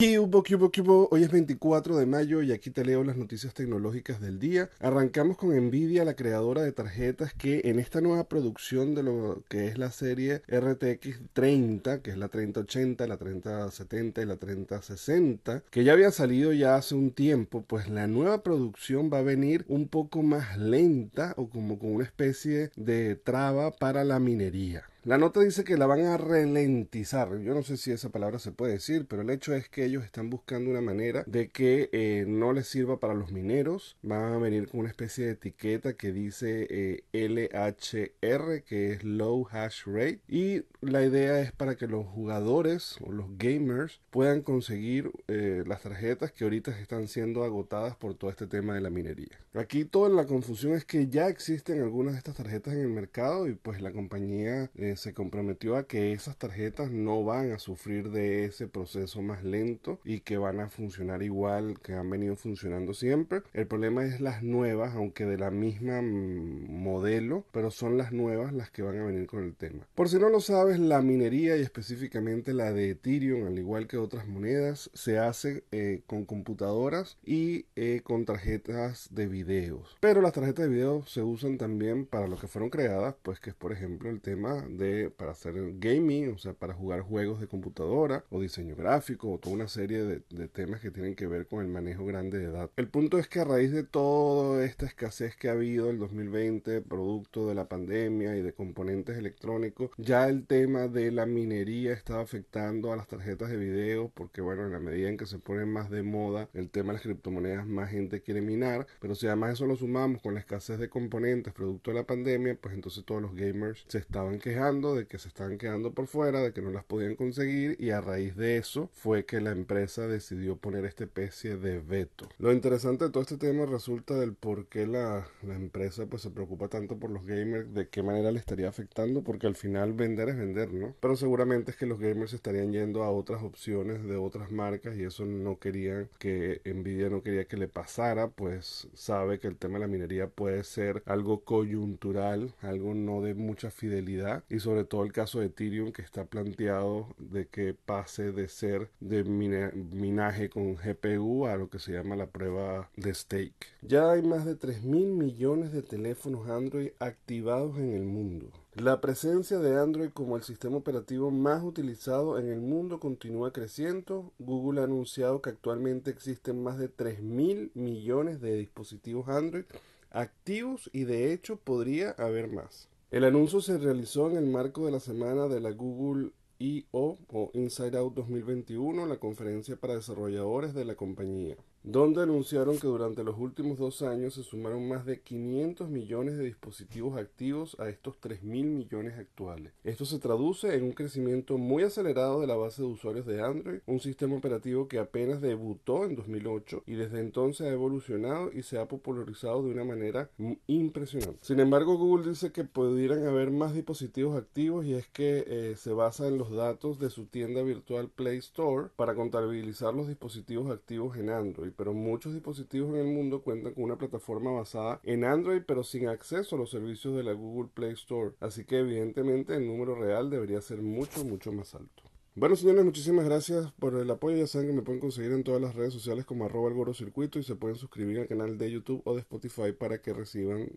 Hoy es 24 de mayo y aquí te leo las noticias tecnológicas del día. Arrancamos con Nvidia, la creadora de tarjetas que en esta nueva producción de lo que es la serie RTX 30, que es la 3080, la 3070 y la 3060, que ya había salido ya hace un tiempo, pues la nueva producción va a venir un poco más lenta o como con una especie de traba para la minería. La nota dice que la van a ralentizar. Yo no sé si esa palabra se puede decir, pero el hecho es que ellos están buscando una manera de que eh, no les sirva para los mineros. Van a venir con una especie de etiqueta que dice eh, LHR, que es Low Hash Rate. Y la idea es para que los jugadores o los gamers puedan conseguir eh, las tarjetas que ahorita están siendo agotadas por todo este tema de la minería. Aquí toda la confusión es que ya existen algunas de estas tarjetas en el mercado y pues la compañía se comprometió a que esas tarjetas no van a sufrir de ese proceso más lento y que van a funcionar igual que han venido funcionando siempre. El problema es las nuevas, aunque de la misma mm, modelo, pero son las nuevas las que van a venir con el tema. Por si no lo sabes, la minería y específicamente la de Ethereum, al igual que otras monedas, se hace eh, con computadoras y eh, con tarjetas de videos. Pero las tarjetas de video se usan también para lo que fueron creadas, pues que es por ejemplo el tema de para hacer gaming, o sea, para jugar juegos de computadora o diseño gráfico o toda una serie de, de temas que tienen que ver con el manejo grande de datos. El punto es que a raíz de toda esta escasez que ha habido el 2020, producto de la pandemia y de componentes electrónicos, ya el tema de la minería está afectando a las tarjetas de video porque bueno, en la medida en que se pone más de moda el tema de las criptomonedas, más gente quiere minar, pero si además eso lo sumamos con la escasez de componentes producto de la pandemia, pues entonces todos los gamers se estaban quejando de que se estaban quedando por fuera, de que no las podían conseguir y a raíz de eso fue que la empresa decidió poner esta especie de veto. Lo interesante de todo este tema resulta del por qué la, la empresa pues se preocupa tanto por los gamers, de qué manera le estaría afectando, porque al final vender es vender, ¿no? Pero seguramente es que los gamers estarían yendo a otras opciones de otras marcas y eso no querían que Nvidia no quería que le pasara, pues sabe que el tema de la minería puede ser algo coyuntural, algo no de mucha fidelidad sobre todo el caso de Ethereum que está planteado de que pase de ser de minaje con GPU a lo que se llama la prueba de stake. Ya hay más de 3 mil millones de teléfonos Android activados en el mundo. La presencia de Android como el sistema operativo más utilizado en el mundo continúa creciendo. Google ha anunciado que actualmente existen más de 3 mil millones de dispositivos Android activos y de hecho podría haber más. El anuncio se realizó en el marco de la semana de la Google I.O. o Inside Out 2021, la conferencia para desarrolladores de la compañía donde anunciaron que durante los últimos dos años se sumaron más de 500 millones de dispositivos activos a estos 3 mil millones actuales. Esto se traduce en un crecimiento muy acelerado de la base de usuarios de Android, un sistema operativo que apenas debutó en 2008 y desde entonces ha evolucionado y se ha popularizado de una manera impresionante. Sin embargo, Google dice que pudieran haber más dispositivos activos y es que eh, se basa en los datos de su tienda virtual Play Store para contabilizar los dispositivos activos en Android pero muchos dispositivos en el mundo cuentan con una plataforma basada en Android, pero sin acceso a los servicios de la Google Play Store. Así que evidentemente el número real debería ser mucho, mucho más alto. Bueno señores, muchísimas gracias por el apoyo. Ya saben que me pueden conseguir en todas las redes sociales como arroba el circuito y se pueden suscribir al canal de YouTube o de Spotify para que reciban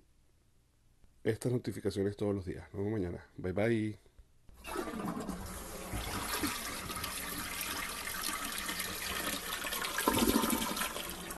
estas notificaciones todos los días. Nos vemos mañana. Bye bye.